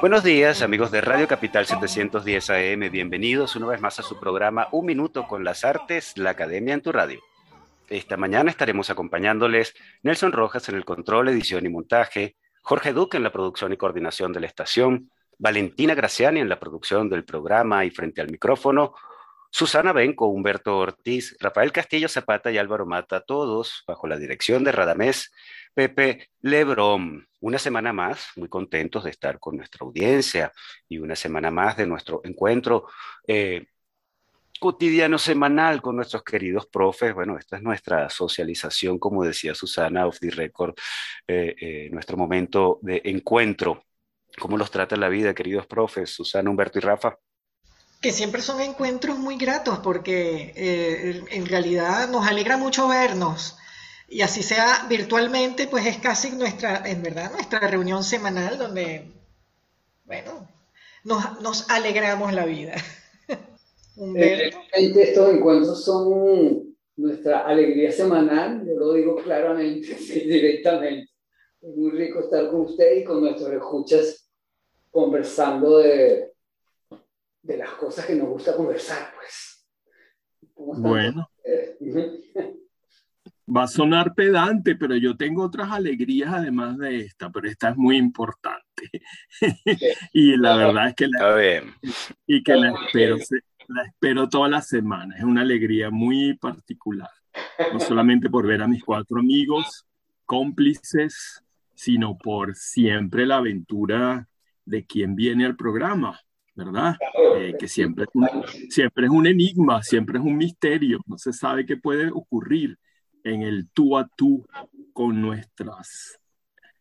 Buenos días, amigos de Radio Capital 710 AM. Bienvenidos una vez más a su programa Un Minuto con las Artes, la Academia en tu Radio. Esta mañana estaremos acompañándoles Nelson Rojas en el control, edición y montaje, Jorge Duque en la producción y coordinación de la estación, Valentina Graciani en la producción del programa y frente al micrófono, Susana Benco, Humberto Ortiz, Rafael Castillo Zapata y Álvaro Mata, todos bajo la dirección de Radamés Pepe Lebrón. Una semana más, muy contentos de estar con nuestra audiencia y una semana más de nuestro encuentro eh, cotidiano semanal con nuestros queridos profes. Bueno, esta es nuestra socialización, como decía Susana, off the record, eh, eh, nuestro momento de encuentro. ¿Cómo los trata la vida, queridos profes? Susana, Humberto y Rafa que siempre son encuentros muy gratos porque en realidad nos alegra mucho vernos y así sea virtualmente, pues es casi nuestra, en verdad, nuestra reunión semanal donde, bueno, nos, alegramos la vida. Eh, estos encuentros son nuestra alegría semanal, yo lo digo claramente, directamente. Es muy rico estar con usted y con nuestros escuchas conversando de, de las cosas que nos gusta conversar, pues. Bueno. Va a sonar pedante, pero yo tengo otras alegrías además de esta, pero esta es muy importante. y la verdad es que la, y que la espero, la espero toda la semana. Es una alegría muy particular. No solamente por ver a mis cuatro amigos, cómplices, sino por siempre la aventura de quien viene al programa. ¿verdad? Eh, que siempre es, un, siempre es un enigma, siempre es un misterio, no se sabe qué puede ocurrir en el tú a tú con nuestros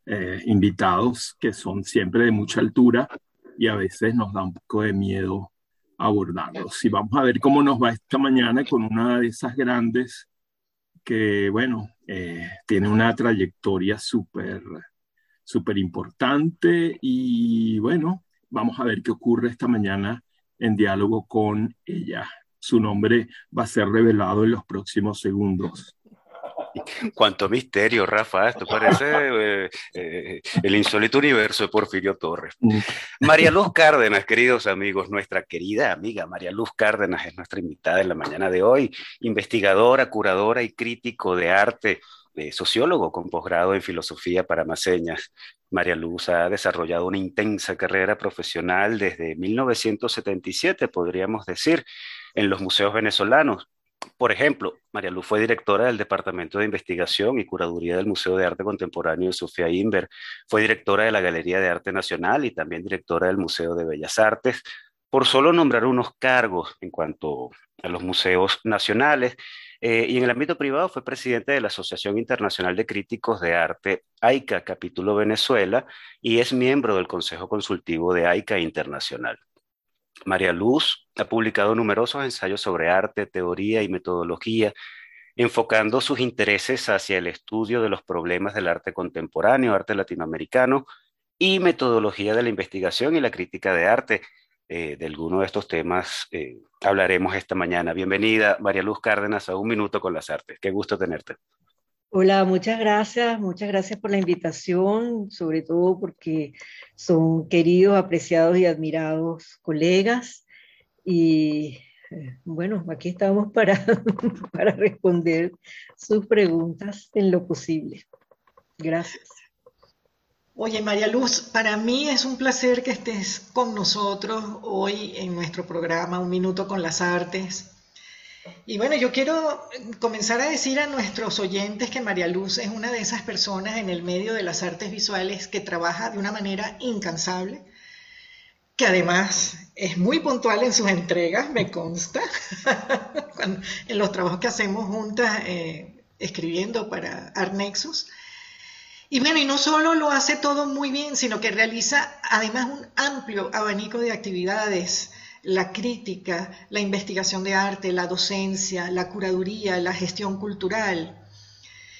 eh, invitados, que son siempre de mucha altura y a veces nos da un poco de miedo abordarlos. Y vamos a ver cómo nos va esta mañana con una de esas grandes que, bueno, eh, tiene una trayectoria súper, súper importante y, bueno, Vamos a ver qué ocurre esta mañana en diálogo con ella. Su nombre va a ser revelado en los próximos segundos. Cuánto misterio, Rafa. Esto parece eh, eh, el insólito universo de Porfirio Torres. Mm. María Luz Cárdenas, queridos amigos, nuestra querida amiga María Luz Cárdenas es nuestra invitada en la mañana de hoy, investigadora, curadora y crítico de arte sociólogo con posgrado en filosofía para maseñas. María Luz ha desarrollado una intensa carrera profesional desde 1977, podríamos decir, en los museos venezolanos. Por ejemplo, María Luz fue directora del Departamento de Investigación y Curaduría del Museo de Arte Contemporáneo de Sofía Inver, fue directora de la Galería de Arte Nacional y también directora del Museo de Bellas Artes, por solo nombrar unos cargos en cuanto a los museos nacionales eh, y en el ámbito privado fue presidente de la Asociación Internacional de Críticos de Arte, AICA, capítulo Venezuela, y es miembro del Consejo Consultivo de AICA Internacional. María Luz ha publicado numerosos ensayos sobre arte, teoría y metodología, enfocando sus intereses hacia el estudio de los problemas del arte contemporáneo, arte latinoamericano y metodología de la investigación y la crítica de arte, eh, de alguno de estos temas eh, hablaremos esta mañana. Bienvenida, María Luz Cárdenas, a Un Minuto con las Artes. Qué gusto tenerte. Hola, muchas gracias, muchas gracias por la invitación, sobre todo porque son queridos, apreciados y admirados colegas. Y eh, bueno, aquí estamos para, para responder sus preguntas en lo posible. Gracias. Oye, María Luz, para mí es un placer que estés con nosotros hoy en nuestro programa Un Minuto con las Artes. Y bueno, yo quiero comenzar a decir a nuestros oyentes que María Luz es una de esas personas en el medio de las artes visuales que trabaja de una manera incansable, que además es muy puntual en sus entregas, me consta, en los trabajos que hacemos juntas eh, escribiendo para Arnexus. Y bueno, y no solo lo hace todo muy bien, sino que realiza además un amplio abanico de actividades, la crítica, la investigación de arte, la docencia, la curaduría, la gestión cultural.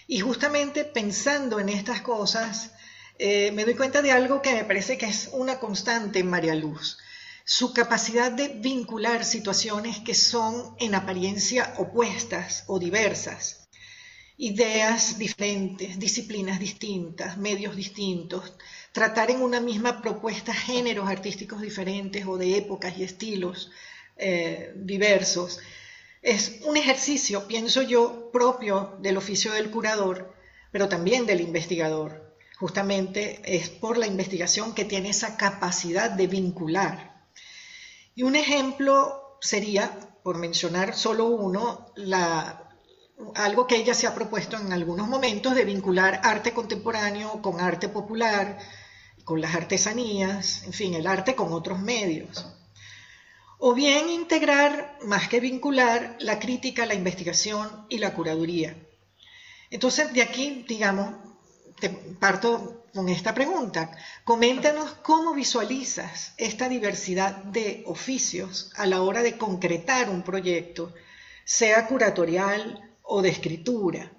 Y justamente pensando en estas cosas, eh, me doy cuenta de algo que me parece que es una constante en María Luz, su capacidad de vincular situaciones que son en apariencia opuestas o diversas, ideas diferentes, disciplinas distintas, medios distintos, tratar en una misma propuesta géneros artísticos diferentes o de épocas y estilos eh, diversos. Es un ejercicio, pienso yo, propio del oficio del curador, pero también del investigador. Justamente es por la investigación que tiene esa capacidad de vincular. Y un ejemplo sería, por mencionar solo uno, algo que ella se ha propuesto en algunos momentos de vincular arte contemporáneo con arte popular, con las artesanías, en fin, el arte con otros medios. O bien integrar, más que vincular, la crítica, la investigación y la curaduría. Entonces, de aquí, digamos, te parto con esta pregunta. Coméntanos cómo visualizas esta diversidad de oficios a la hora de concretar un proyecto, sea curatorial o de escritura.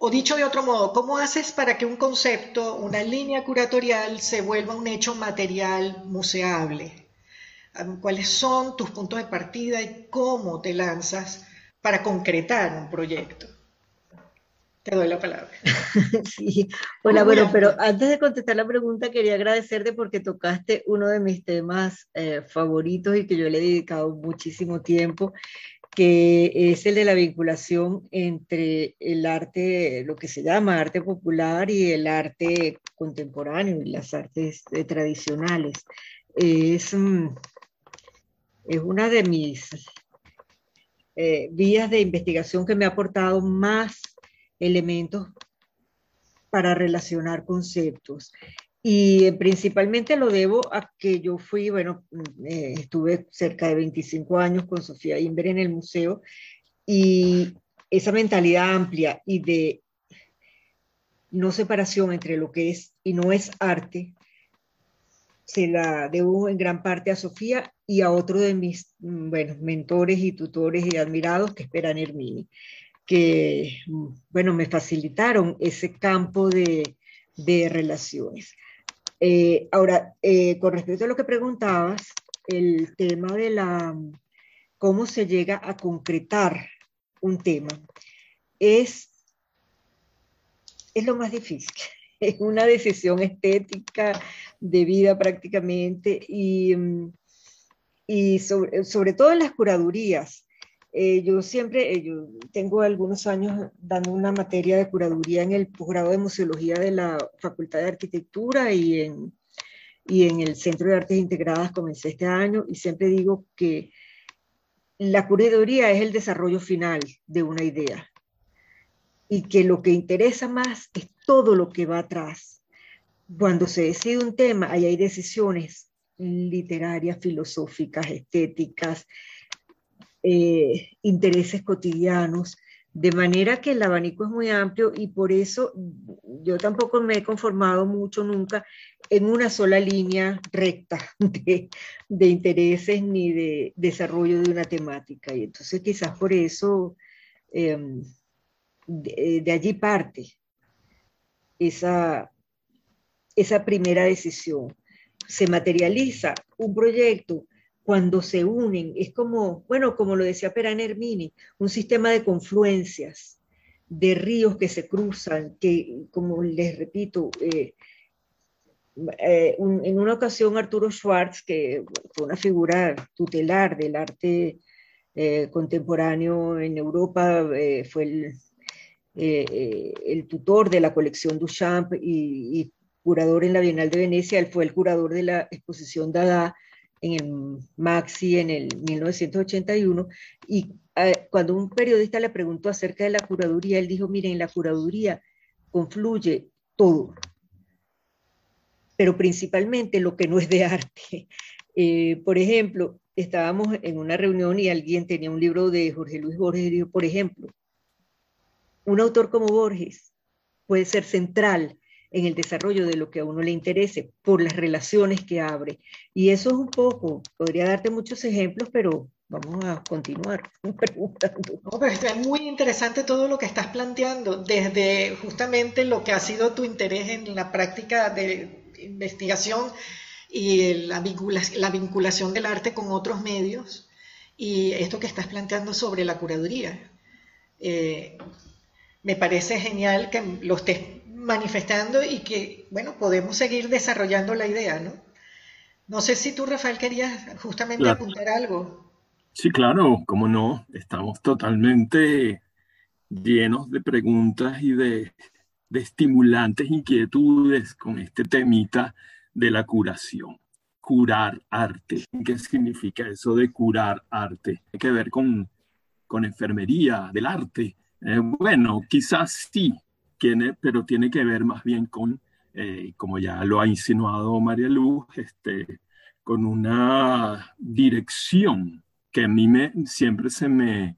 O dicho de otro modo, ¿cómo haces para que un concepto, una línea curatorial, se vuelva un hecho material museable? ¿Cuáles son tus puntos de partida y cómo te lanzas para concretar un proyecto? Te doy la palabra. sí, hola, bueno, pero antes de contestar la pregunta quería agradecerte porque tocaste uno de mis temas eh, favoritos y que yo le he dedicado muchísimo tiempo que es el de la vinculación entre el arte, lo que se llama arte popular y el arte contemporáneo y las artes eh, tradicionales. Es, mm, es una de mis eh, vías de investigación que me ha aportado más elementos para relacionar conceptos. Y principalmente lo debo a que yo fui, bueno, eh, estuve cerca de 25 años con Sofía Inver en el museo y esa mentalidad amplia y de no separación entre lo que es y no es arte, se la debo en gran parte a Sofía y a otro de mis bueno, mentores y tutores y admirados, que es Peran Hermini, que bueno, me facilitaron ese campo de, de relaciones. Eh, ahora, eh, con respecto a lo que preguntabas, el tema de la cómo se llega a concretar un tema es, es lo más difícil. Es una decisión estética de vida prácticamente y, y sobre, sobre todo en las curadurías. Eh, yo siempre, eh, yo tengo algunos años dando una materia de curaduría en el posgrado de museología de la Facultad de Arquitectura y en, y en el Centro de Artes Integradas comencé este año y siempre digo que la curaduría es el desarrollo final de una idea y que lo que interesa más es todo lo que va atrás. Cuando se decide un tema, ahí hay decisiones literarias, filosóficas, estéticas, eh, intereses cotidianos, de manera que el abanico es muy amplio y por eso yo tampoco me he conformado mucho nunca en una sola línea recta de, intereses ni de desarrollo de una temática. Y entonces quizás por eso em, de, de, allí parte esa, esa primera decisión. Se materializa un proyecto cuando se unen, es como, bueno, como lo decía Peran Hermini, un sistema de confluencias, de ríos que se cruzan, que, como les repito, eh, eh, en una ocasión Arturo Schwartz, que fue una figura tutelar del arte eh, contemporáneo en Europa, fue el, el, tutor de la colección Duchamp y, y, curador en la Bienal de Venecia, él fue el curador de la exposición Dada en el Maxi en el 1981, y eh, cuando un periodista le preguntó acerca de la curaduría, él dijo, miren, en la curaduría confluye todo, pero principalmente lo que no es de arte. Eh, por ejemplo, estábamos en una reunión y alguien tenía un libro de Jorge Luis Borges y dijo, por ejemplo, un autor como Borges puede ser central en el desarrollo de lo que a uno le interese, por las relaciones que abre. Y eso es un poco, podría darte muchos ejemplos, pero vamos a continuar preguntando. No, pero muy interesante todo lo que estás planteando, desde justamente lo que ha sido tu interés en la práctica de investigación y la vinculación, la vinculación del arte con otros medios y esto que estás planteando sobre la curaduría. Eh, me parece genial que lo estés manifestando y que, bueno, podemos seguir desarrollando la idea, ¿no? No sé si tú, Rafael, querías justamente apuntar algo. Sí, claro, cómo no. Estamos totalmente llenos de preguntas y de, de estimulantes inquietudes con este temita de la curación. Curar arte. ¿Qué significa eso de curar arte? Tiene que ver con, con enfermería del arte. Eh, bueno, quizás sí, tiene, pero tiene que ver más bien con, eh, como ya lo ha insinuado María Luz, este, con una dirección que a mí me, siempre se me,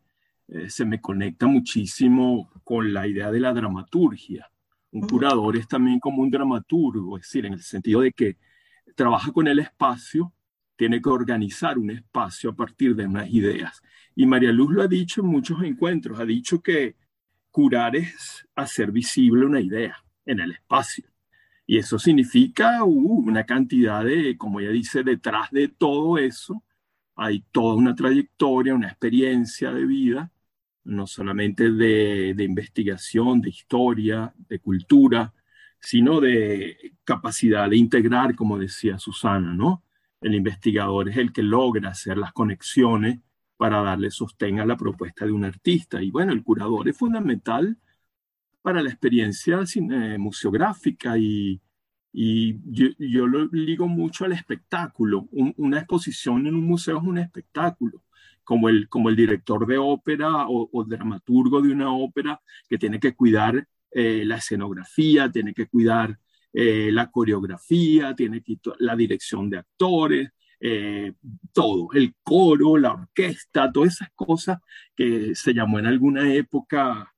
eh, se me conecta muchísimo con la idea de la dramaturgia. Un curador es también como un dramaturgo, es decir, en el sentido de que trabaja con el espacio, tiene que organizar un espacio a partir de unas ideas. Y María Luz lo ha dicho en muchos encuentros, ha dicho que curar es hacer visible una idea en el espacio. Y eso significa uh, una cantidad de, como ella dice, detrás de todo eso hay toda una trayectoria, una experiencia de vida, no solamente de, de investigación, de historia, de cultura, sino de capacidad de integrar, como decía Susana, ¿no? El investigador es el que logra hacer las conexiones para darle sostén a la propuesta de un artista. Y bueno, el curador es fundamental para la experiencia cine, museográfica y, y yo, lo ligo mucho al espectáculo. una exposición en un museo es un espectáculo, como el, como el director de ópera o, dramaturgo de una ópera que tiene que cuidar eh, la escenografía, tiene que cuidar eh, la coreografía, tiene que la dirección de actores, eh, todo, el coro, la orquesta, todas esas cosas que se llamó en alguna época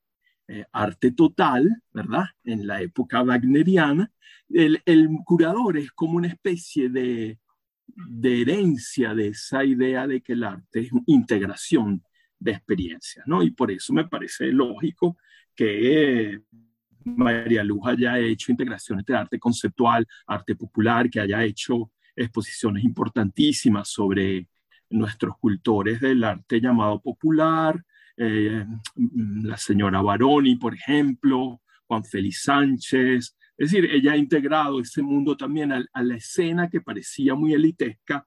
eh, arte total, ¿verdad? En la época wagneriana, el, curador es como una especie de, herencia de esa idea de que el arte es integración de experiencias, ¿no? Y por eso me parece lógico que María Luz haya hecho integraciones de arte conceptual, arte popular, que haya hecho exposiciones importantísimas sobre nuestros cultores del arte llamado popular, eh, la señora Baroni, por ejemplo, Juan Félix Sánchez. Es decir, ella ha integrado ese mundo también a, la escena que parecía muy elitesca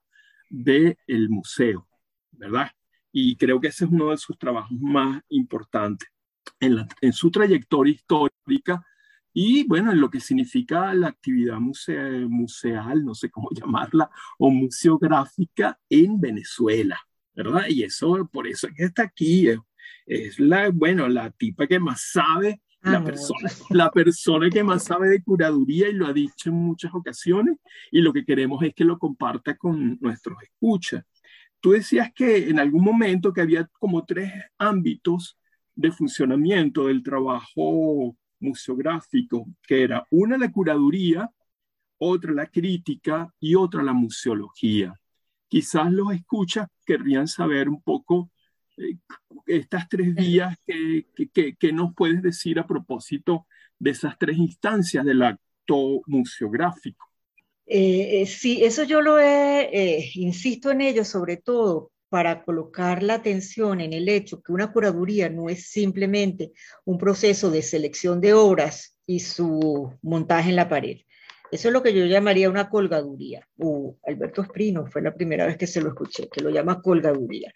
del el museo, ¿verdad? Y creo que ese es uno de sus trabajos más importantes. En su trayectoria histórica, y bueno, en lo que significa la actividad museal, no sé cómo llamarla, o museográfica en Venezuela, ¿verdad? Y eso, por eso es que está aquí, es, la, bueno, la tipa que más sabe, la, persona, la persona que más sabe de curaduría y lo ha dicho en muchas ocasiones, y lo que queremos es que lo comparta con nuestros escuchas. Tú decías que en algún momento que había como tres ámbitos de funcionamiento del trabajo museográfico, que era una la curaduría, otra la crítica y otra la museología. Quizás los escuchas querrían saber un poco eh, estas tres vías que, que, nos puedes decir a propósito de esas tres instancias del acto museográfico. Eh, eh, sí, eso yo lo he, insisto en ello sobre todo para colocar la atención en el hecho que una curaduría no es simplemente un proceso de selección de obras y su montaje en la pared. Eso es lo que yo llamaría una colgaduría. Uh, Alberto Esprino fue la primera vez que se lo escuché, que lo llama colgaduría.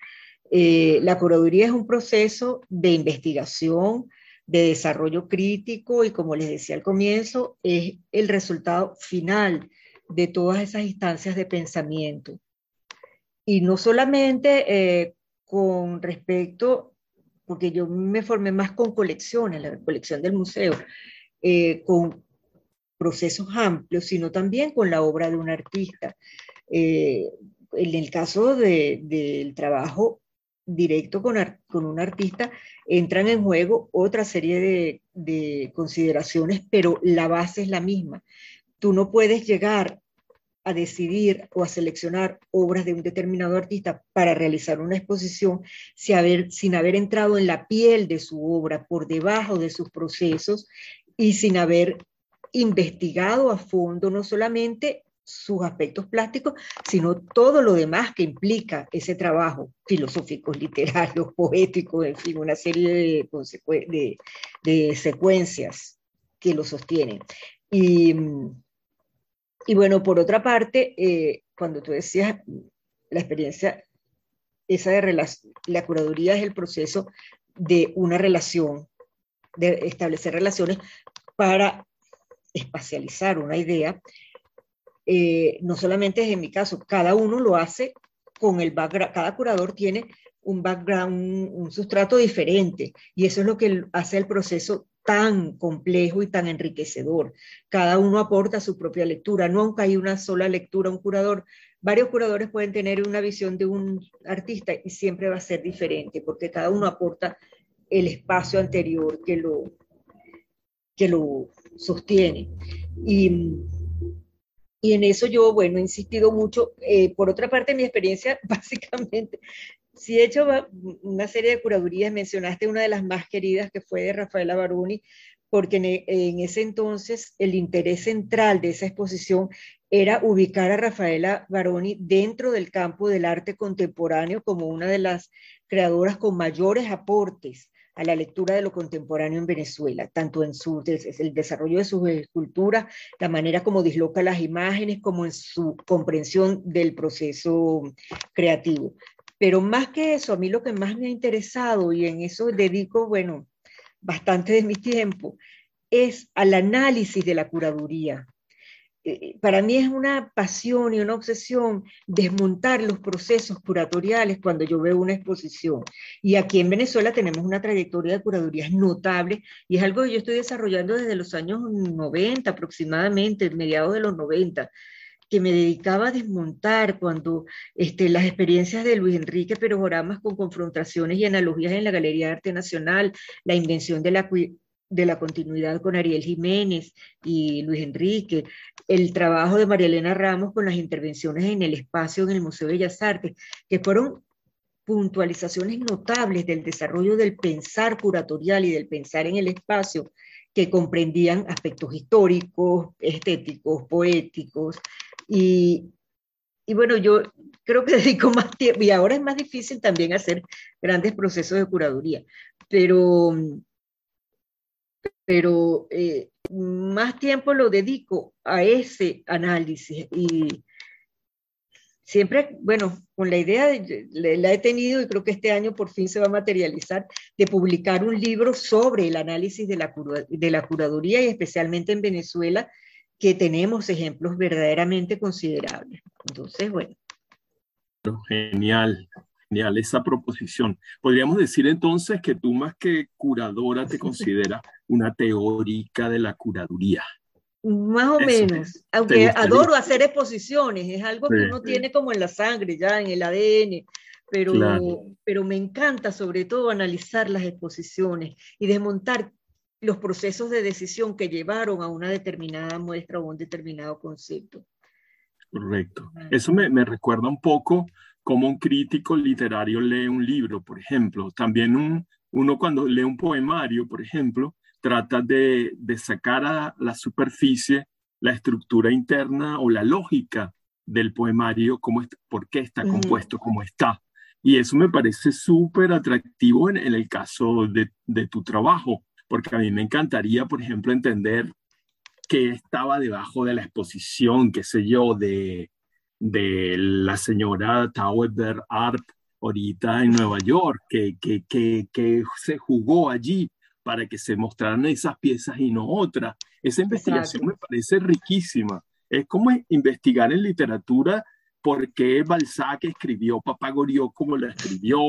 Eh, la curaduría es un proceso de investigación, de desarrollo crítico y como les decía al comienzo, es el resultado final de todas esas instancias de pensamiento y no solamente eh, con respecto, porque yo me formé más con colecciones, la colección del museo, eh, con procesos amplios, sino también con la obra de un artista. Eh, en el caso del trabajo directo con, con un artista, entran en juego otra serie de, de consideraciones, pero la base es la misma. Tú no puedes llegar a decidir o a seleccionar obras de un determinado artista para realizar una exposición sin haber, entrado en la piel de su obra, por debajo de sus procesos y sin haber investigado a fondo no solamente sus aspectos plásticos, sino todo lo demás que implica ese trabajo filosófico, literario, poético, en fin, una serie de, de, secuencias que lo sostienen. Y, y bueno, por otra parte, eh, cuando tú decías la experiencia, esa de la curaduría es el proceso de una relación, de establecer relaciones para espacializar una idea eh, no solamente es en mi caso, cada uno lo hace con el background, cada curador tiene un background, un, sustrato diferente, y eso es lo que hace el proceso tan complejo y tan enriquecedor. Cada uno aporta su propia lectura, nunca hay una sola lectura, un curador. Varios curadores pueden tener una visión de un artista y siempre va a ser diferente, porque cada uno aporta el espacio anterior que lo, que lo sostiene. Y y en eso yo, bueno, he insistido mucho. Eh, por otra parte, mi experiencia, básicamente, sí he hecho una serie de curadurías, mencionaste una de las más queridas que fue de Rafaela Baroni, porque en, ese entonces el interés central de esa exposición era ubicar a Rafaela Baroni dentro del campo del arte contemporáneo como una de las creadoras con mayores aportes a la lectura de lo contemporáneo en Venezuela, tanto en su, el desarrollo de sus esculturas, la manera como disloca las imágenes, como en su comprensión del proceso creativo. Pero más que eso, a mí lo que más me ha interesado, y en eso dedico, bueno, bastante de mi tiempo, es al análisis de la curaduría, eh, para mí es una pasión y una obsesión desmontar los procesos curatoriales cuando yo veo una exposición. Y aquí en Venezuela tenemos una trayectoria de curadurías notable y es algo que yo estoy desarrollando desde los años 90 aproximadamente, mediados de los 90 que me dedicaba a desmontar cuando este, las experiencias de Luis Enrique Perojoramas con confrontaciones y analogías en la Galería de Arte Nacional, la invención de la de la continuidad con Ariel Jiménez y Luis Enrique, el trabajo de María Elena Ramos con las intervenciones en el espacio en el Museo de Bellas Artes, que fueron puntualizaciones notables del desarrollo del pensar curatorial y del pensar en el espacio, que comprendían aspectos históricos, estéticos, poéticos. Y, y bueno, yo creo que dedico más tiempo, y ahora es más difícil también hacer grandes procesos de curaduría, pero pero eh, más tiempo lo dedico a ese análisis y siempre, bueno, con la idea, de, la he tenido y creo que este año por fin se va a materializar, de publicar un libro sobre el análisis de la, de la curaduría y especialmente en Venezuela, que tenemos ejemplos verdaderamente considerables. Entonces, bueno. Genial, genial esa proposición. Podríamos decir entonces que tú más que curadora te consideras una teórica de la curaduría. Más o menos, aunque adoro hacer exposiciones, es algo que uno tiene como en la sangre, ya en el ADN, pero, pero me encanta sobre todo analizar las exposiciones y desmontar los procesos de decisión que llevaron a una determinada muestra o un determinado concepto. Correcto. Eso me, me recuerda un poco cómo un crítico literario lee un libro, por ejemplo. También un, uno cuando lee un poemario, por ejemplo, trata de, de sacar a la superficie la estructura interna o la lógica del poemario, cómo por qué está compuesto como está. Y eso me parece súper atractivo en, en, el caso de, de, tu trabajo, porque a mí me encantaría, por ejemplo, entender qué estaba debajo de la exposición, qué sé yo, de, de la señora Tauber Art ahorita en Nueva York, que, que, que, que, se jugó allí para que se mostraran esas piezas y no otras. Esa investigación me parece riquísima. Es como investigar en literatura por qué Balzac escribió Papagorió como lo escribió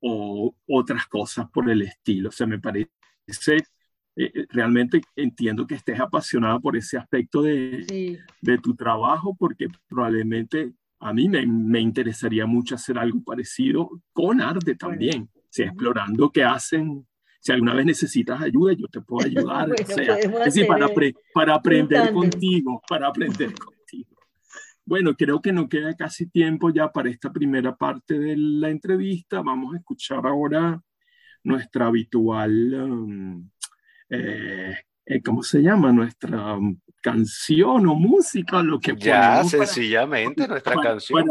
o otras cosas por el estilo. O sea, me parece eh, eh, realmente entiendo que estés apasionada por ese aspecto de, de tu trabajo, porque probablemente a mí me, interesaría mucho hacer algo parecido con arte también, explorando qué hacen. Si alguna vez necesitas ayuda, yo te puedo ayudar. es decir, para, para aprender contigo, para aprender contigo. Bueno, creo que no queda casi tiempo ya para esta primera parte de la entrevista. Vamos a escuchar ahora nuestra habitual um, eh, eh, ¿cómo se llama? Nuestra um, canción o música, lo que Ya, sencillamente nuestra canción.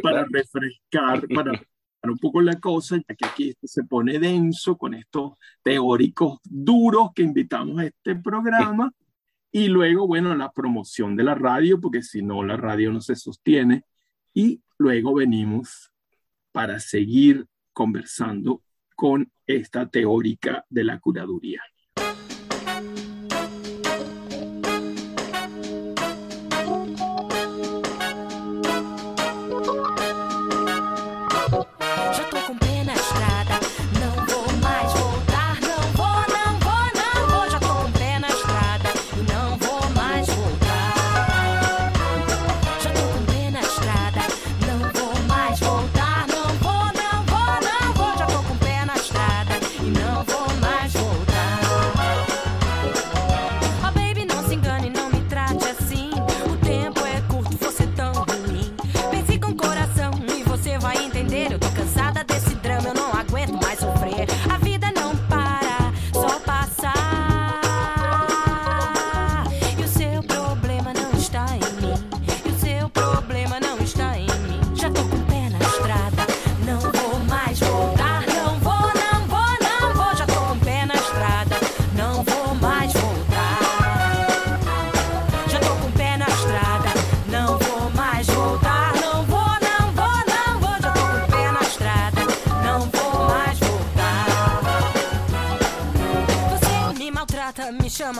Para, refrescar, para, un poco la cosa, ya que aquí se pone denso con estos teóricos duros que invitamos a este programa. Y luego, bueno, la promoción de la radio, porque si no, la radio no se sostiene. Y luego venimos para seguir conversando con esta teórica de la curaduría.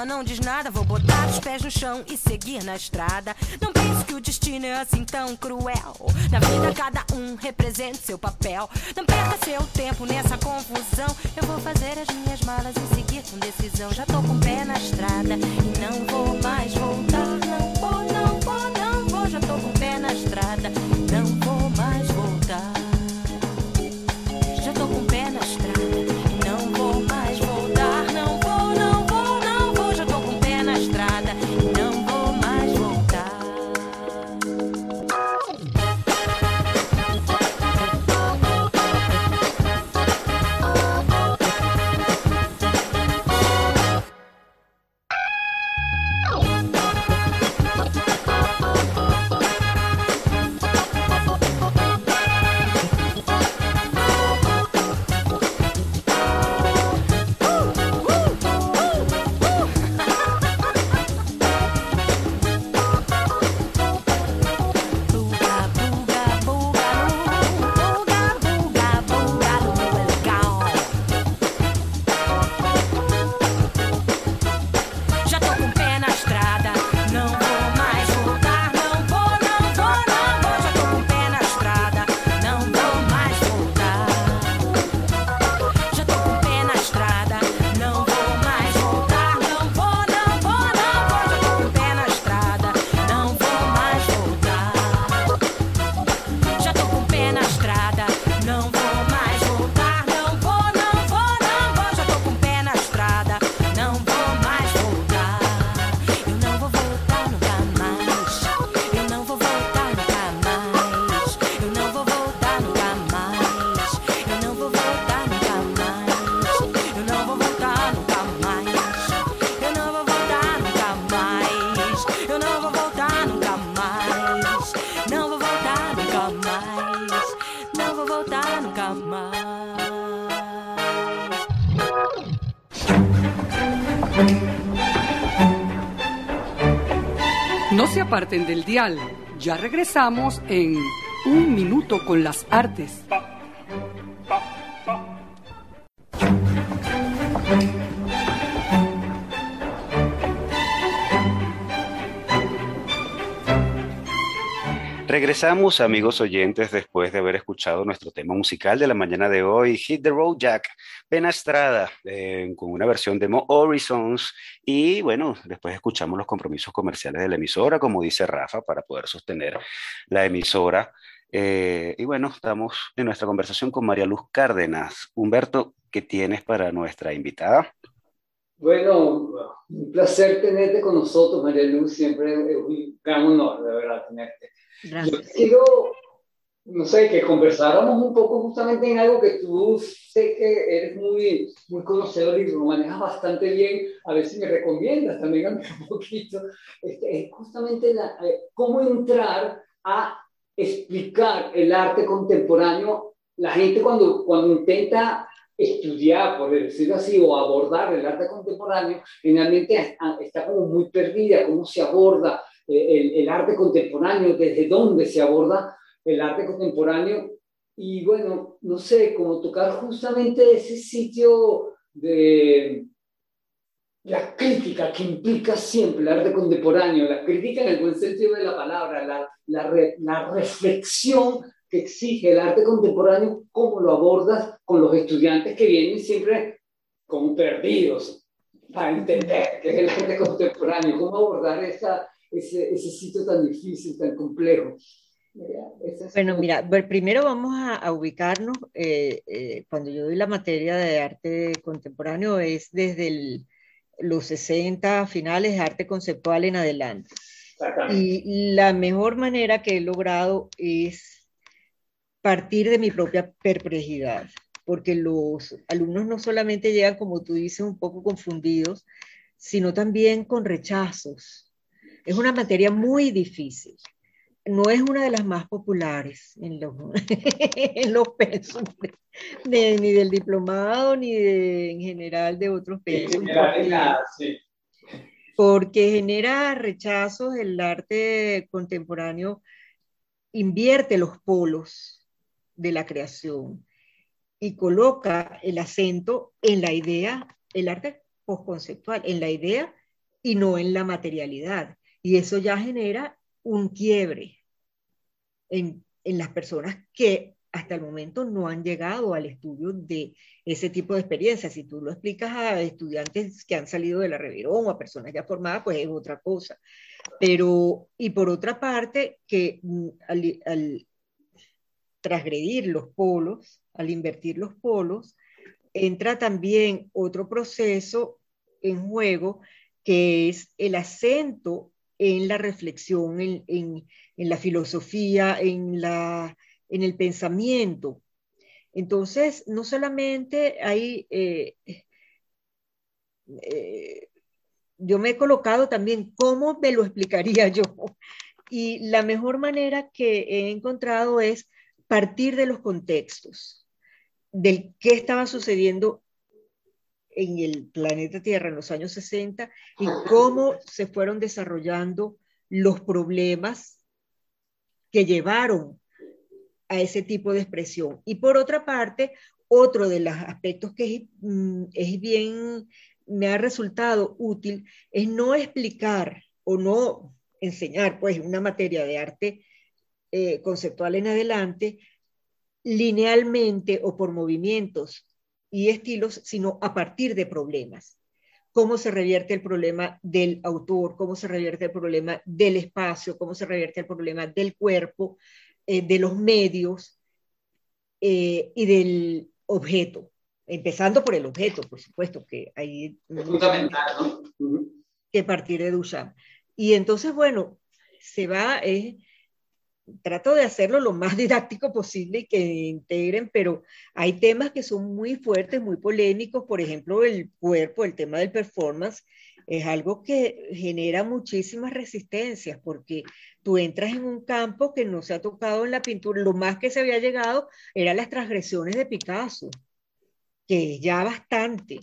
Não diz nada. Vou botar os pés no chão e seguir na estrada. Não pense que o destino é assim tão cruel. Na vida, cada um representa seu papel. Não perca seu tempo nessa confusão. Eu vou fazer as minhas malas e seguir com decisão. Já tô com o pé na estrada e não vou mais voltar. Não vou, não vou, não vou. Já tô com o pé na estrada. Não parten del dial. Ya regresamos en Un Minuto con las Artes. Regresamos, amigos oyentes, después de haber escuchado nuestro tema musical de la mañana de hoy, Hit the Road Jack, Pena Estrada, eh, con una versión de Mo Horizons. Y bueno, después escuchamos los compromisos comerciales de la emisora, como dice Rafa, para poder sostener la emisora. Eh, y bueno, estamos en nuestra conversación con María Luz Cárdenas. Humberto, ¿qué tienes para nuestra invitada? Bueno, un placer tenerte con nosotros, María Luz. Siempre es un gran honor, de verdad, tenerte. Yo quiero, no sé, que conversáramos un poco justamente en algo que tú sé que eres muy, muy conocedor y lo manejas bastante bien. A ver si me recomiendas también a mí un poquito. Este, es justamente la, eh, cómo entrar a explicar el arte contemporáneo. La gente cuando, cuando intenta estudiar, por decirlo así, o abordar el arte contemporáneo, generalmente está como muy perdida, cómo se aborda, el, arte contemporáneo, desde dónde se aborda el arte contemporáneo. Y bueno, no sé, como tocar justamente ese sitio de la crítica que implica siempre el arte contemporáneo, la crítica en el buen sentido de la palabra, la, la, la reflexión que exige el arte contemporáneo, cómo lo abordas con los estudiantes que vienen siempre como perdidos para entender qué es el arte contemporáneo, cómo abordar esa, ese, ese sitio tan difícil, tan complejo. Bueno, mira, primero vamos a, ubicarnos, eh, eh, cuando yo doy la materia de arte contemporáneo es desde los 60 finales de arte conceptual en adelante. Y la mejor manera que he logrado es partir de mi propia perplejidad, porque los alumnos no solamente llegan, como tú dices, un poco confundidos, sino también con rechazos es una materia muy difícil. No es una de las más populares en los, en los pensos, ni del diplomado, ni en general de otros pensos. Porque, porque genera rechazos, el arte contemporáneo invierte los polos de la creación y coloca el acento en la idea, el arte postconceptual, en la idea y no en la materialidad. Y eso ya genera un quiebre en, las personas que hasta el momento no han llegado al estudio de ese tipo de experiencias. Si tú lo explicas a estudiantes que han salido de la Reverón o a personas ya formadas, pues es otra cosa. Pero, y por otra parte, que mm, al, al transgredir los polos, al invertir los polos, entra también otro proceso en juego que es el acento en la reflexión, en, la filosofía, en, la, en el pensamiento. Entonces, no solamente hay, eh, eh, yo me he colocado también cómo me lo explicaría yo. Y la mejor manera que he encontrado es partir de los contextos, del qué estaba sucediendo en el planeta Tierra en los años 60 y cómo se fueron desarrollando los problemas que llevaron a ese tipo de expresión. Y por otra parte, otro de los aspectos que mm, es, bien, me ha resultado útil, es no explicar o no enseñar, pues, una materia de arte eh, conceptual en adelante, linealmente o por movimientos y estilos, sino a partir de problemas. Cómo se revierte el problema del autor, cómo se revierte el problema del espacio, cómo se revierte el problema del cuerpo, eh, de los medios eh, y del objeto. Empezando por el objeto, por supuesto, que hay fundamental, ¿no? que partir de Duchamp. Y entonces, bueno, se va, trato de hacerlo lo más didáctico posible y que integren, pero hay temas que son muy fuertes, muy polémicos, por ejemplo, el cuerpo, el tema del performance, es algo que genera muchísimas resistencias porque tú entras en un campo que no se ha tocado en la pintura, lo más que se había llegado eran las transgresiones de Picasso, que es ya bastante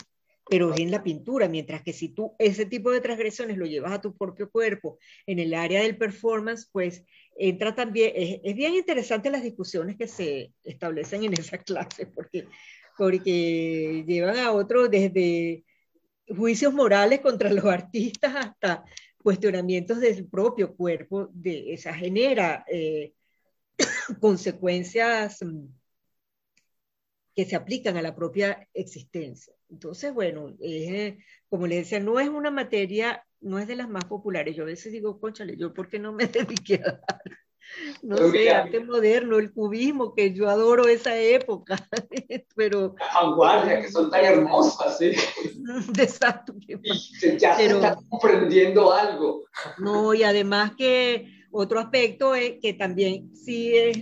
pero es en la pintura, mientras que si tú ese tipo de transgresiones lo llevas a tu propio cuerpo en el área del performance, pues entra también, es, bien interesante las discusiones que se establecen en esa clase, porque, porque llevan a otro desde juicios morales contra los artistas hasta cuestionamientos del propio cuerpo, de esa genera eh, consecuencias mm, que se aplican a la propia existencia. Entonces, bueno, como le decía, no es una materia, no es de las más populares. Yo a veces digo, conchale, ¿yo por qué no me dediqué a dar? No sé, arte moderno, el cubismo, que yo adoro esa época, pero... Vanguardia, que son tan hermosas, ¿sí? Exacto. ya se está comprendiendo algo. No, y además que otro aspecto es que también sí es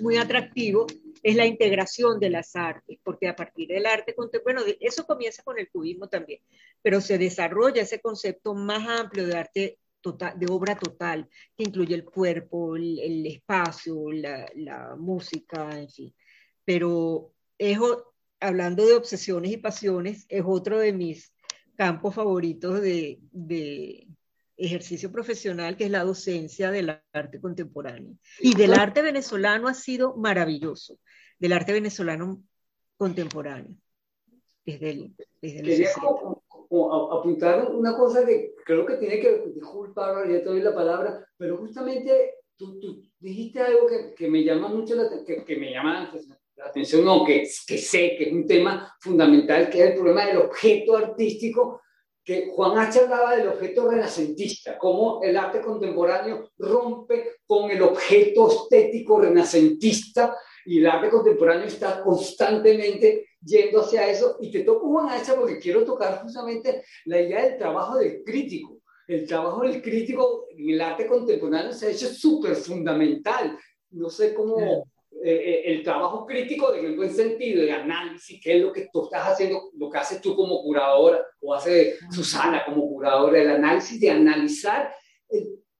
muy atractivo es la integración de las artes, porque a partir del arte contemporáneo, bueno, eso comienza con el cubismo también, pero se desarrolla ese concepto más amplio de arte total, de obra total, que incluye el cuerpo, el, espacio, la, música, en fin. Pero es, hablando de obsesiones y pasiones, es otro de mis campos favoritos de, de ejercicio profesional, que es la docencia del arte contemporáneo. Y del arte venezolano ha sido maravilloso del arte venezolano contemporáneo. Desde el, desde Quería apuntar una cosa que creo que tiene que, disculpa, ya te doy la palabra, pero justamente tú, tú dijiste algo que, que, me llama mucho la, que, que me llama la atención, no, que, que sé que es un tema fundamental, que es el problema del objeto artístico que Juan H. hablaba del objeto renacentista, cómo el arte contemporáneo rompe con el objeto estético renacentista y el arte contemporáneo está constantemente yendo hacia eso. Y te toco Juan H. porque quiero tocar justamente la idea del trabajo del crítico. El trabajo del crítico en el arte contemporáneo se ha hecho súper fundamental. No sé cómo eh, eh, el trabajo crítico en el buen sentido, de análisis, qué es lo que tú estás haciendo, lo que haces tú como curadora o hace Susana como curadora, el análisis de analizar.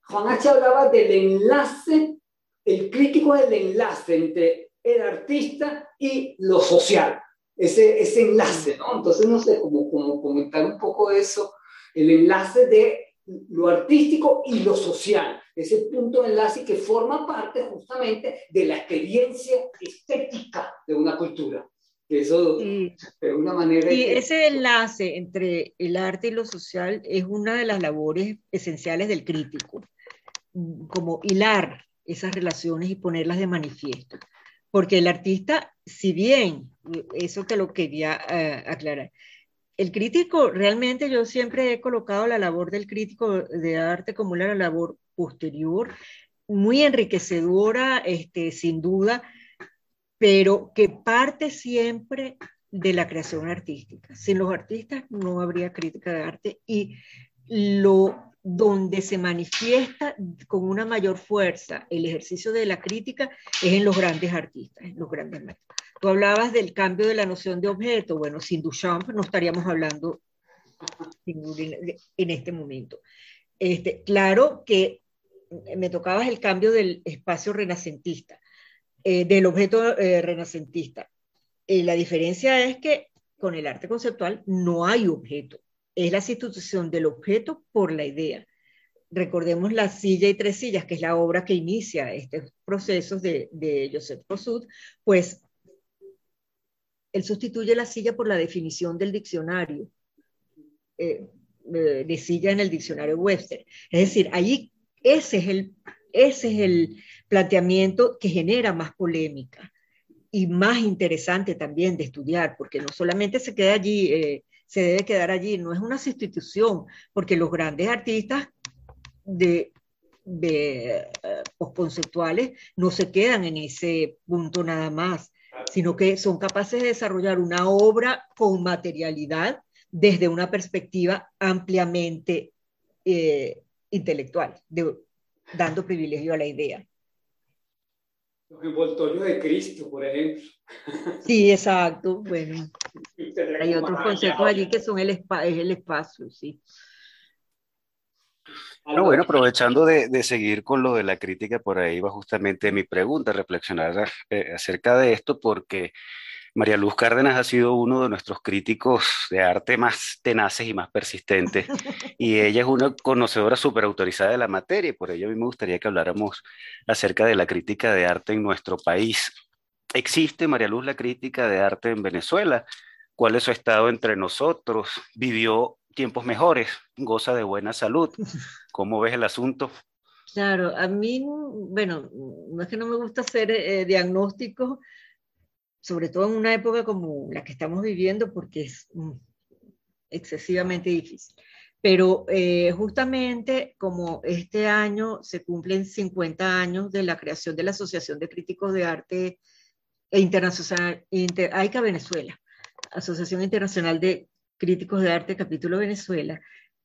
Juan H. hablaba del enlace, el crítico es el enlace entre el artista y lo social, ese, ese enlace, ¿no? Entonces, no sé, como, como comentar un poco eso, el enlace de lo artístico y lo social, ese punto de enlace que forma parte justamente de la experiencia estética de una cultura. Eso de una manera... Y ese enlace entre el arte y lo social es una de las labores esenciales del crítico, como hilar esas relaciones y ponerlas de manifiesto. Porque el artista, si bien, eso te lo quería eh, aclarar, el crítico, realmente yo siempre he colocado la labor del crítico de arte como una labor posterior, muy enriquecedora, este, sin duda, pero que parte siempre de la creación artística. Sin los artistas no habría crítica de arte y lo donde se manifiesta con una mayor fuerza el ejercicio de la crítica es en los grandes artistas, en los grandes maestros. Tú hablabas del cambio de la noción de objeto. Bueno, sin Duchamp no estaríamos hablando en este momento. Este, claro que me tocabas el cambio del espacio renacentista, eh, del objeto eh, renacentista. Eh, la diferencia es que con el arte conceptual no hay objeto es la sustitución del objeto por la idea. Recordemos La silla y tres sillas, que es la obra que inicia estos procesos de, de Joseph pues él sustituye la silla por la definición del diccionario, eh, eh, de silla en el diccionario Webster. Es decir, allí ese es el, ese es el planteamiento que genera más polémica y más interesante también de estudiar, porque no solamente se queda allí eh, se debe quedar allí, no es una sustitución, porque los grandes artistas de, de eh, no se quedan en ese punto nada más, sino que son capaces de desarrollar una obra con materialidad desde una perspectiva ampliamente eh, intelectual, dando privilegio a la idea. Los envoltorios de Cristo, por ejemplo. Sí, exacto. Bueno, hay otros conceptos allí que son el, es el espacio, sí. No, bueno, aprovechando de, de, seguir con lo de la crítica, por ahí va justamente mi pregunta, reflexionar eh, acerca de esto, porque María Luz Cárdenas ha sido uno de nuestros críticos de arte más tenaces y más persistentes, y ella es una conocedora súper autorizada de la materia, y por ello a mí me gustaría que habláramos acerca de la crítica de arte en nuestro país. ¿Existe, María Luz, la crítica de arte en Venezuela? ¿Cuál es su estado entre nosotros? ¿Vivió tiempos mejores, goza de buena salud. ¿Cómo ves el asunto? Claro, a mí, bueno, no es que no me gusta hacer eh, diagnósticos, sobre todo en una época como la que estamos viviendo, porque es mm, excesivamente difícil. Pero eh, justamente como este año se cumplen 50 años de la creación de la Asociación de Críticos de Arte e Internacional, Inter, AICA Venezuela, Asociación Internacional de Críticos de Arte, capítulo Venezuela,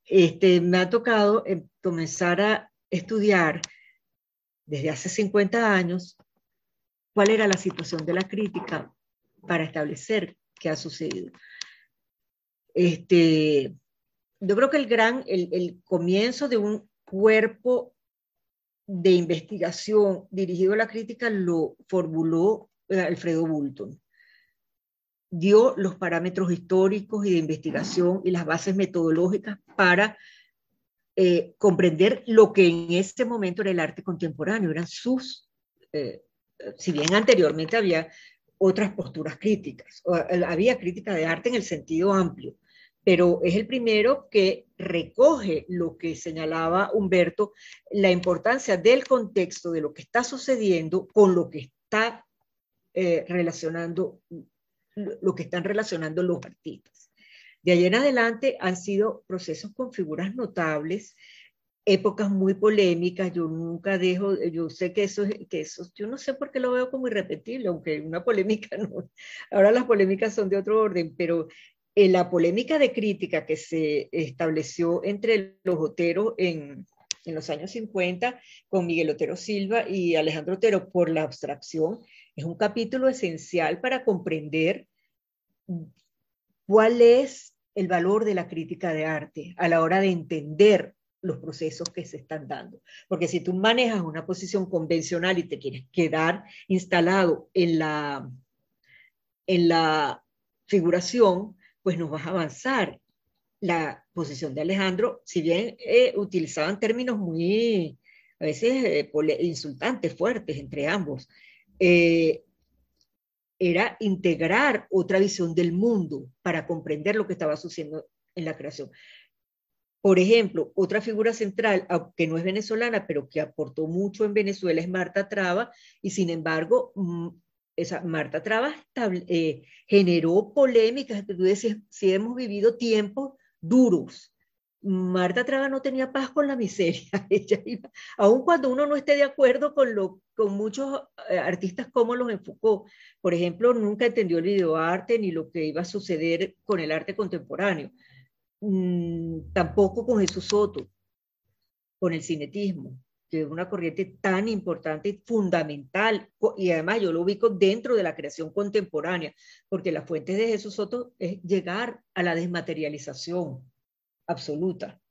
este, me ha tocado eh, comenzar a estudiar desde hace 50 años cuál era la situación de la crítica para establecer qué ha sucedido. Este, yo creo que el gran, el, el comienzo de un cuerpo de investigación dirigido a la crítica lo formuló eh, Alfredo Bulton. Dio los parámetros históricos y de investigación y las bases metodológicas para eh, comprender lo que en ese momento era el arte contemporáneo, eran sus, eh, si bien anteriormente había otras posturas críticas, había crítica de arte en el sentido amplio, pero es el primero que recoge lo que señalaba Humberto, la importancia del contexto de lo que está sucediendo con lo que está eh, relacionando, lo que están relacionando los artistas. De ahí en adelante han sido procesos con figuras notables, épocas muy polémicas, yo nunca dejo, yo sé que eso, que eso, yo no sé por qué lo veo como irrepetible, aunque una polémica no, ahora las polémicas son de otro orden, pero en la polémica de crítica que se estableció entre los Otero en, en los años 50 con Miguel Otero Silva y Alejandro Otero por la abstracción, es un capítulo esencial para comprender cuál es el valor de la crítica de arte a la hora de entender los procesos que se están dando. Porque si tú manejas una posición convencional y te quieres quedar instalado en la, en la figuración, pues no vas a avanzar. La posición de Alejandro, si bien eh, utilizaban términos muy, a veces eh, insultantes, fuertes entre ambos, eh, era integrar otra visión del mundo para comprender lo que estaba sucediendo en la creación. Por ejemplo, otra figura central, que no es venezolana, pero que aportó mucho en Venezuela, es Marta Traba, y sin embargo, mm, Marta Traba eh, generó polémicas, si hemos vivido tiempos duros. Marta Traba no tenía paz con la miseria, ella aun cuando uno no esté de acuerdo con, con muchos eh, artistas como los enfocó. Por ejemplo, nunca entendió el videoarte ni lo que iba a suceder con el arte contemporáneo Mm, tampoco con Jesús Soto, con el cinetismo, que es una corriente tan importante y fundamental, y además yo lo ubico dentro de la creación contemporánea, porque la fuente de Jesús Soto es llegar a la desmaterialización absoluta.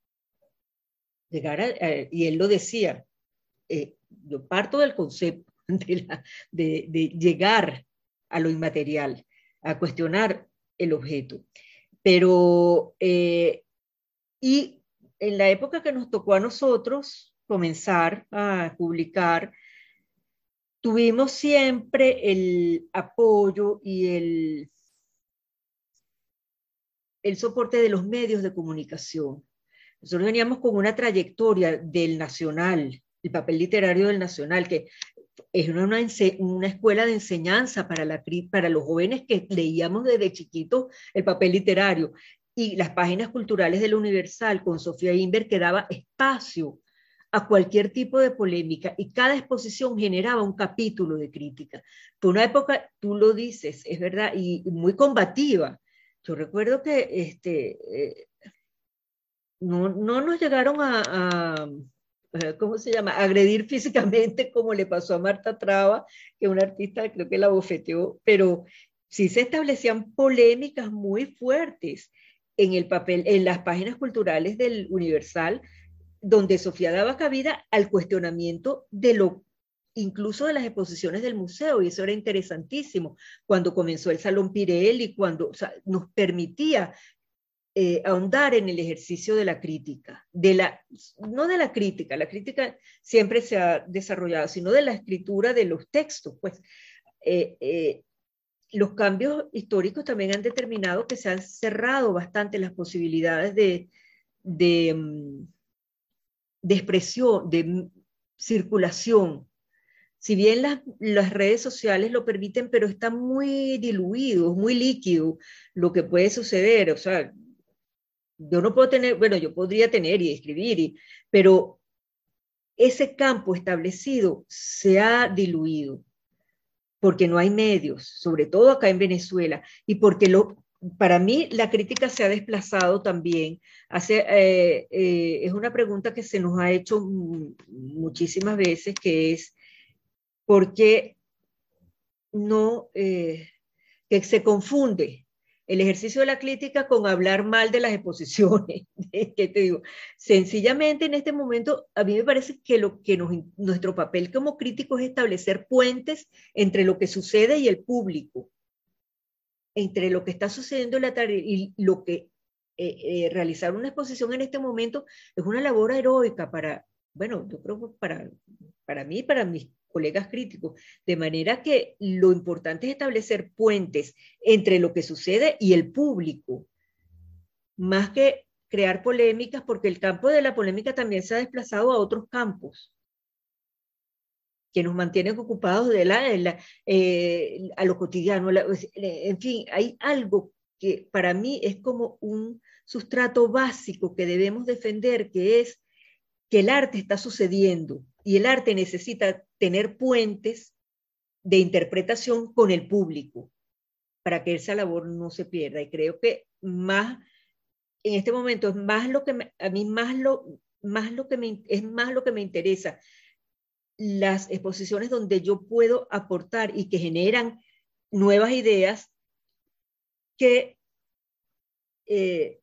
Llegar y él lo decía, eh, yo parto del concepto de llegar a lo inmaterial, a cuestionar el objeto. Pero, eh, y en la época que nos tocó a nosotros comenzar a publicar, tuvimos siempre el apoyo y el, el soporte de los medios de comunicación. Nosotros veníamos con una trayectoria del Nacional, el papel literario del Nacional, que es una, una, escuela de enseñanza para, la, para los jóvenes que leíamos desde chiquitos el papel literario. Y las páginas culturales del Universal con Sofía Inver que daba espacio a cualquier tipo de polémica y cada exposición generaba un capítulo de crítica. Fue una época, tú lo dices, es verdad, y, muy combativa. Yo recuerdo que este, eh, no, no, nos llegaron a ¿cómo se llama? Agredir físicamente como le pasó a Marta Traba, que una artista creo que la bofeteó, pero sí se establecían polémicas muy fuertes en el papel, en las páginas culturales del Universal, donde Sofía daba cabida al cuestionamiento de lo incluso de las exposiciones del museo, y eso era interesantísimo, cuando comenzó el Salón Pirelli, cuando nos permitía eh, ahondar en el ejercicio de la crítica, de la, no de la crítica, la crítica siempre se ha desarrollado, sino de la escritura de los textos, pues, eh, eh, los cambios históricos también han determinado que se han cerrado bastante las posibilidades de, de, mm, de expresión, de circulación. Si bien las, las, redes sociales lo permiten, pero está muy diluido, muy líquido lo que puede suceder. O sea, yo no puedo tener, bueno, yo podría tener y escribir, pero ese campo establecido se ha diluido porque no hay medios, sobre todo acá en Venezuela, y porque lo, para mí la crítica se ha desplazado también. Hace, eh, eh, es una pregunta que se nos ha hecho muchísimas veces, que es, ¿por qué no, eh, que se confunde el ejercicio de la crítica con hablar mal de las exposiciones. ¿Qué te digo? Sencillamente en este momento a mí me parece que, lo, que nuestro papel como críticos es establecer puentes entre lo que sucede y el público, entre lo que está sucediendo en la y lo que eh, eh, realizar una exposición en este momento es una labor heroica para, bueno, yo creo para, para mí, para mis colegas críticos. De manera que lo importante es establecer puentes entre lo que sucede y el público, más que crear polémicas, porque el campo de la polémica también se ha desplazado a otros campos que nos mantienen ocupados de la, eh, a lo cotidiano. en fin, hay algo que para mí es como un sustrato básico que debemos defender, que es que el arte está sucediendo y el arte necesita tener puentes de interpretación con el público para que esa labor no se pierda. Y creo que más, en este momento, es más lo que a mí más lo, más lo que me, es más lo que me interesa las exposiciones donde yo puedo aportar y que generan nuevas ideas que eh,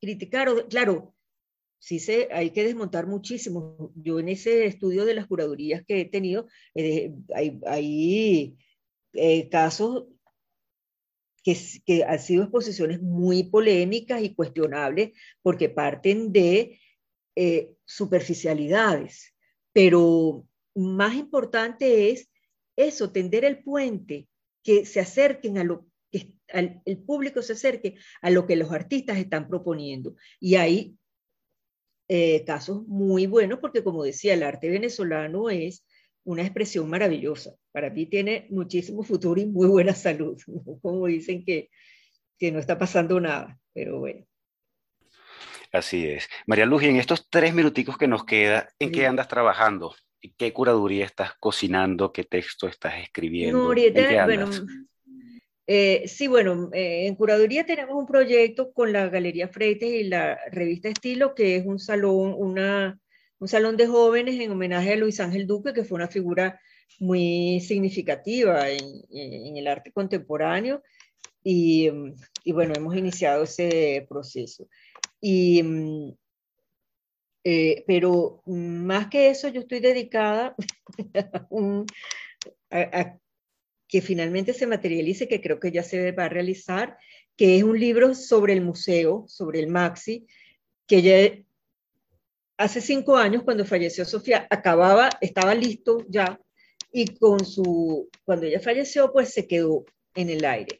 criticar, claro, sí se, hay que desmontar muchísimo. Yo en ese estudio de las curadurías que he tenido, eh, hay, eh, casos que, que, han sido exposiciones muy polémicas y cuestionables porque parten de eh, superficialidades. Pero más importante es eso, tender el puente, que se acerquen a lo que el público se acerque a lo que los artistas están proponiendo. Y ahí eh, casos muy buenos, porque como decía, el arte venezolano es una expresión maravillosa. Para mí tiene muchísimo futuro y muy buena salud, como dicen que, que no está pasando nada, pero bueno. Así es. María Luz, y en estos tres minuticos que nos queda, ¿en qué andas trabajando? ¿Qué curaduría estás cocinando? ¿Qué texto estás escribiendo? No, ahorita, bueno, eh, sí, bueno, eh, en curaduría tenemos un proyecto con la Galería Freites y la revista Estilo, que es un salón, una, un salón de jóvenes en homenaje a Luis Ángel Duque, que fue una figura muy significativa en, en el arte contemporáneo. Y, y, bueno, hemos iniciado ese proceso. Y, eh, pero más que eso, yo estoy dedicada a, a, que finalmente se materialice, que creo que ya se va a realizar, que es un libro sobre el museo, sobre el Maxi, que ya hace cinco años, cuando falleció Sofía, acababa, estaba listo ya, y con su, cuando ella falleció, pues se quedó en el aire.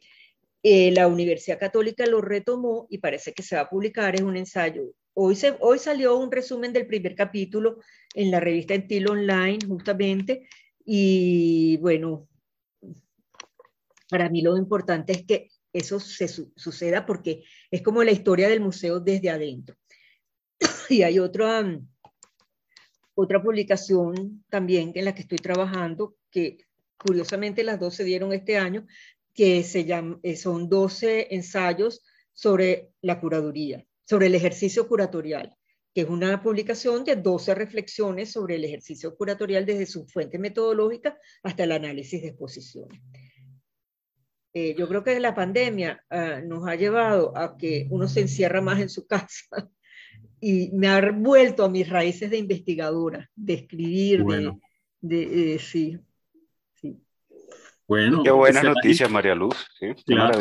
Eh, la Universidad Católica lo retomó y parece que se va a publicar, es un ensayo. Hoy, se, hoy salió un resumen del primer capítulo en la revista Entil Online, justamente, y bueno, para mí lo importante es que eso se suceda porque es como la historia del museo desde adentro. y hay otra, mm, otra publicación también en la que estoy trabajando, que curiosamente las dos se dieron este año, que se llama, eh, son 12 ensayos sobre la curaduría, sobre el ejercicio curatorial, que es una publicación de 12 reflexiones sobre el ejercicio curatorial desde su fuente metodológica hasta el análisis de exposiciones. Eh, yo creo que la pandemia ah, nos ha llevado a que uno se encierra más en su casa y me ha vuelto a mis raíces de investigadora, de escribir, de, eh, sí, sí. Bueno, qué buena noticia, María Luz. ¿sí? Serás,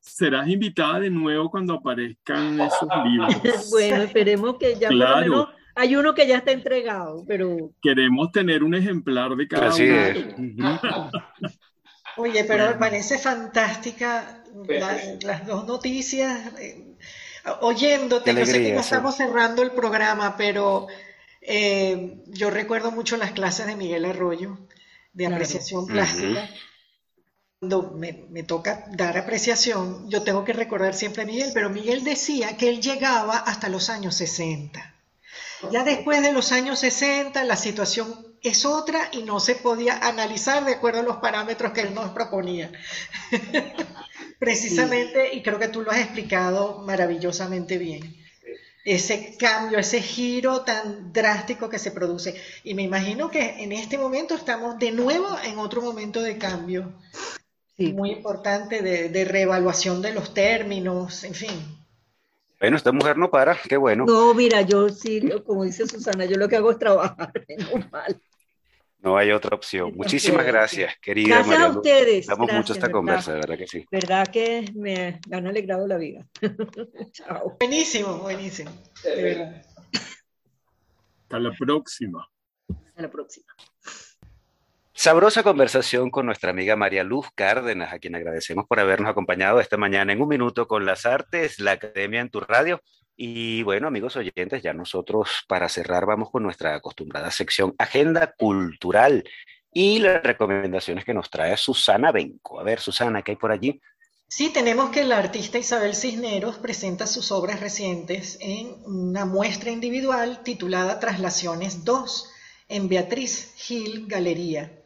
serás, invitada de nuevo cuando aparezcan esos libros. bueno, esperemos que ya por lo menos hay uno que ya está entregado, pero queremos tener un ejemplar de cada Así uno. Es. Oye, pero me parece fantástica las dos noticias. Eh, oyéndote, no sé que no estamos cerrando el programa, pero eh, yo recuerdo mucho las clases de Miguel Arroyo de apreciación plástica. Cuando me, me, toca dar apreciación, yo tengo que recordar siempre a Miguel, pero Miguel decía que él llegaba hasta los años 60. Ya después de los años 60 la situación es otra y no se podía analizar de acuerdo a los parámetros que él nos proponía. Precisamente, y creo que tú lo has explicado maravillosamente bien, ese cambio, ese giro tan drástico que se produce. Y me imagino que en este momento estamos de nuevo en otro momento de cambio. Muy importante de, de reevaluación de los términos, en fin. Bueno, esta mujer no para, qué bueno. No, mira, yo sí, como dice Susana, yo lo que hago es trabajar, no mal. No hay otra opción. Muchísimas gracias, querida Gracias María a ustedes. Damos mucho esta conversa, de verdad que sí. Verdad que me, han alegrado la vida. Chao. Buenísimo, buenísimo. Hasta la próxima. Hasta la próxima. Sabrosa conversación con nuestra amiga María Luz Cárdenas, a quien agradecemos por habernos acompañado esta mañana en un minuto con las artes, la Academia en tu radio. Y bueno, amigos oyentes, ya nosotros para cerrar vamos con nuestra acostumbrada sección Agenda Cultural y las recomendaciones que nos trae Susana Benco. A ver, Susana, ¿qué hay por allí? Sí, tenemos que la artista Isabel Cisneros presenta sus obras recientes en una muestra individual titulada Traslaciones 2 en Beatriz Gil Galería.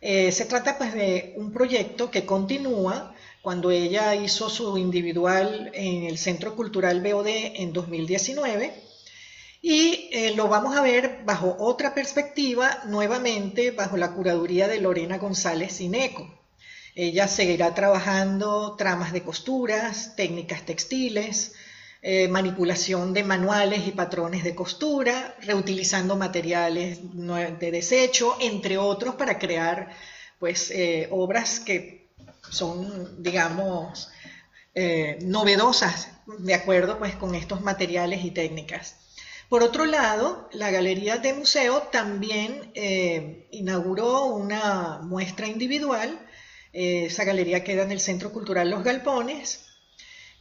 Eh, se trata pues de un proyecto que continúa cuando ella hizo su individual en el Centro Cultural BOD en 2019 y eh, lo vamos a ver bajo otra perspectiva, nuevamente bajo la curaduría de Lorena González Ineco. Ella seguirá trabajando tramas de costuras, técnicas textiles, eh, manipulación de manuales y patrones de costura, reutilizando materiales de desecho, entre otros, para crear pues, eh, obras que son, digamos, eh, novedosas de acuerdo pues, con estos materiales y técnicas. Por otro lado, la Galería de Museo también inauguró una muestra individual. esa galería queda en el Centro Cultural Los Galpones,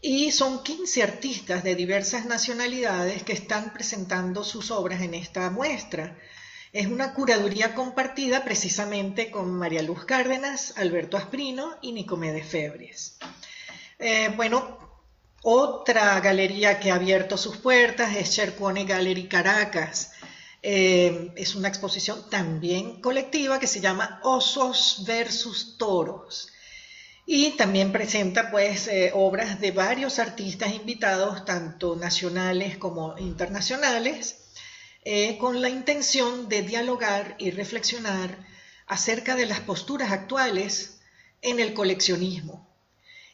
y son 15 artistas de diversas nacionalidades que están presentando sus obras en esta muestra. Es una curaduría compartida precisamente con María Luz Cárdenas, Alberto Asprino y Nicomedes Febres. Eh, bueno, otra galería que ha abierto sus puertas es Chercone Gallery Caracas. Eh, es una exposición también colectiva que se llama Osos versus Toros y también presenta pues eh, obras de varios artistas invitados, tanto nacionales como internacionales, eh, con la intención de dialogar y reflexionar acerca de las posturas actuales en el coleccionismo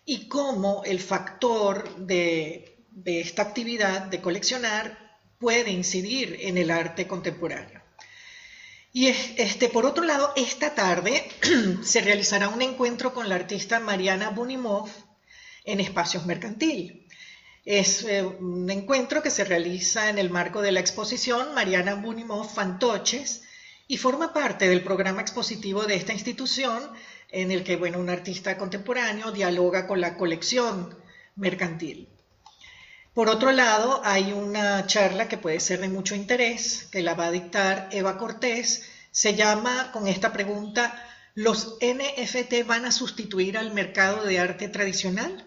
y cómo el factor de esta actividad de coleccionar puede incidir en el arte contemporáneo. Y este, por otro lado, esta tarde se realizará un encuentro con la artista Mariana Bunimov en Espacios Mercantil. Es eh, un encuentro que se realiza en el marco de la exposición Mariana Bunimov Fantoches y forma parte del programa expositivo de esta institución en el que bueno, un artista contemporáneo dialoga con la colección mercantil. Por otro lado, hay una charla que puede ser de mucho interés, que la va a dictar Eva Cortés. Se llama con esta pregunta, ¿los NFT van a sustituir al mercado de arte tradicional?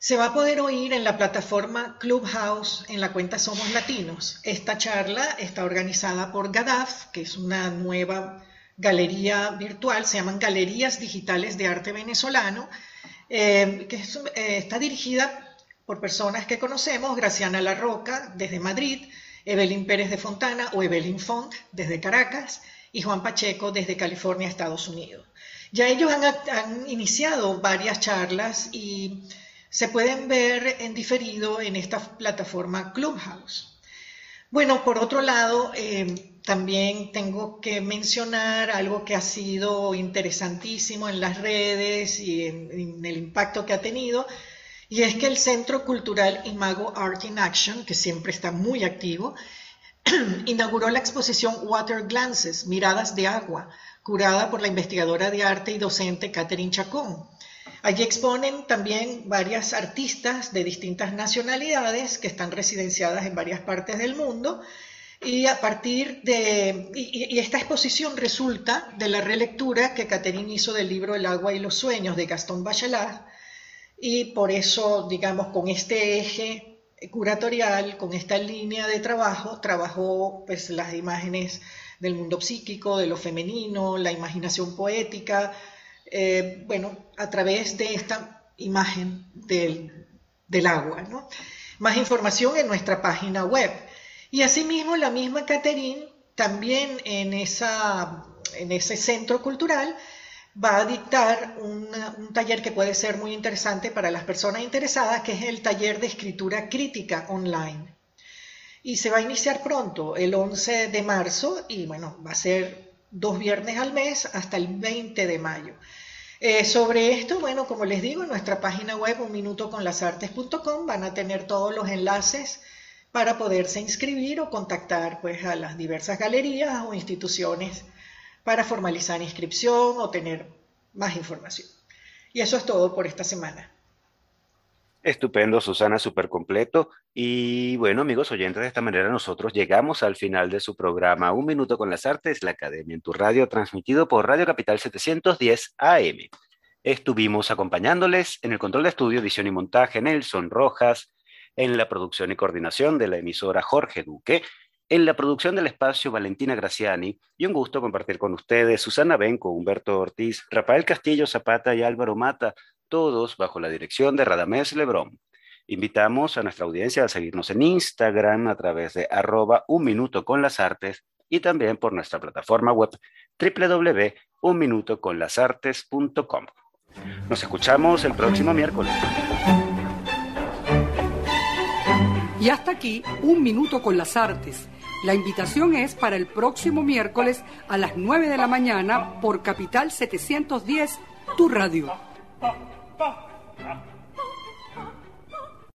Se va a poder oír en la plataforma Clubhouse en la cuenta Somos Latinos. Esta charla está organizada por GADAF, que es una nueva galería virtual, se llaman Galerías Digitales de Arte Venezolano, eh, que eh, está dirigida por personas que conocemos, Graciana La Roca desde Madrid, Evelyn Pérez de Fontana o Evelyn Font desde Caracas y Juan Pacheco desde California, Estados Unidos. Ya ellos han, iniciado varias charlas y se pueden ver en diferido en esta plataforma Clubhouse. Bueno, por otro lado, eh, también tengo que mencionar algo que ha sido interesantísimo en las redes y en el impacto que ha tenido, y es que el Centro Cultural Imago Art in Action, que siempre está muy activo, inauguró la exposición Water Glances, Miradas de Agua, curada por la investigadora de arte y docente Catherine Chacón. Allí exponen también varias artistas de distintas nacionalidades que están residenciadas en varias partes del mundo y a partir de y, esta exposición resulta de la relectura que Catherine hizo del libro El agua y los sueños de Gastón Bachelard y por eso digamos con este eje curatorial, con esta línea de trabajo, trabajó pues las imágenes del mundo psíquico, de lo femenino, la imaginación poética, eh, bueno, a través de esta imagen del, del agua. ¿no? Más información en nuestra página web. Y asimismo, la misma Catherine, también en, esa, en ese centro cultural, va a dictar un taller que puede ser muy interesante para las personas interesadas, que es el taller de escritura crítica online. Y se va a iniciar pronto, el 11 de marzo, y bueno, va a ser dos viernes al mes hasta el 20 de mayo. Eh, sobre esto, bueno, como les digo, en nuestra página web unminutoconlasartes.com van a tener todos los enlaces para poderse inscribir o contactar pues, a las diversas galerías o instituciones para formalizar inscripción o tener más información. Y eso es todo por esta semana. Estupendo, Susana, súper completo. Y bueno, amigos oyentes, de esta manera nosotros llegamos al final de su programa Un Minuto con las Artes, la Academia en tu Radio, transmitido por Radio Capital 710 AM. Estuvimos acompañándoles en el control de estudio, edición y montaje Nelson Rojas, en la producción y coordinación de la emisora Jorge Duque, en la producción del espacio Valentina Graciani, y un gusto compartir con ustedes Susana Benco, Humberto Ortiz, Rafael Castillo Zapata y Álvaro Mata, todos bajo la dirección de Radamés Lebrón. Invitamos a nuestra audiencia a seguirnos en Instagram a través de arroba un minuto con las artes y también por nuestra plataforma web www.unminutoconlasartes.com. Nos escuchamos el próximo miércoles. Y hasta aquí, un minuto con las artes. La invitación es para el próximo miércoles a las 9 de la mañana por Capital 710, tu radio.